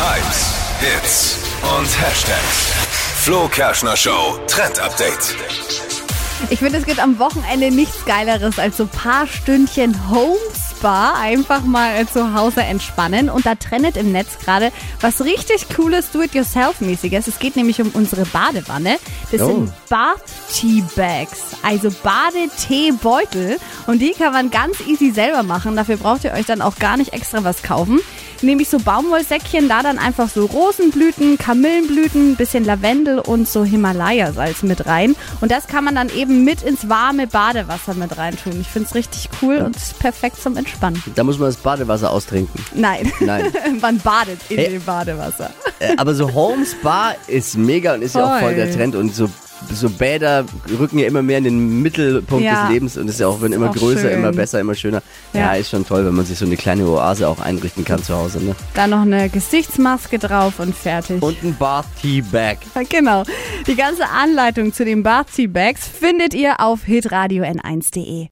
Hypes, Hits und Hashtags. Flo Kerschner Show Trend Update. Ich finde, es gibt am Wochenende nichts Geileres als so ein paar Stündchen Homespa. Einfach mal zu Hause entspannen. Und da trennt im Netz gerade was richtig cooles Do-it-yourself-mäßiges. Es geht nämlich um unsere Badewanne. Das Oh. sind Bath-Tea-Bags, also Badeteebeutel. Und die kann man ganz easy selber machen. Dafür braucht ihr euch dann auch gar nicht extra was kaufen. Nämlich so Baumwollsäckchen, da dann einfach so Rosenblüten, Kamillenblüten, bisschen Lavendel und so Himalaya-Salz mit rein. Und das kann man dann eben mit ins warme Badewasser mit reintun. Ich finde es richtig cool und es ist perfekt zum Entspannen. Da muss man das Badewasser austrinken. Nein, Nein. man badet in Hey. dem Badewasser. Äh, Aber so Home Spa ist mega und ist ja auch voll der Voll. Trend und so so Bäder rücken ja immer mehr in den Mittelpunkt Ja. des Lebens und ist ja auch, wenn immer auch größer, schön. immer besser, immer schöner. Ja. Ja. ist schon toll, wenn man sich so eine kleine Oase auch einrichten kann zu Hause. Ne? Dann noch eine Gesichtsmaske drauf und fertig. Und ein Bath Tea Bag. Genau. Die ganze Anleitung zu den Bath Tea Bags findet ihr auf hitradio n1.de.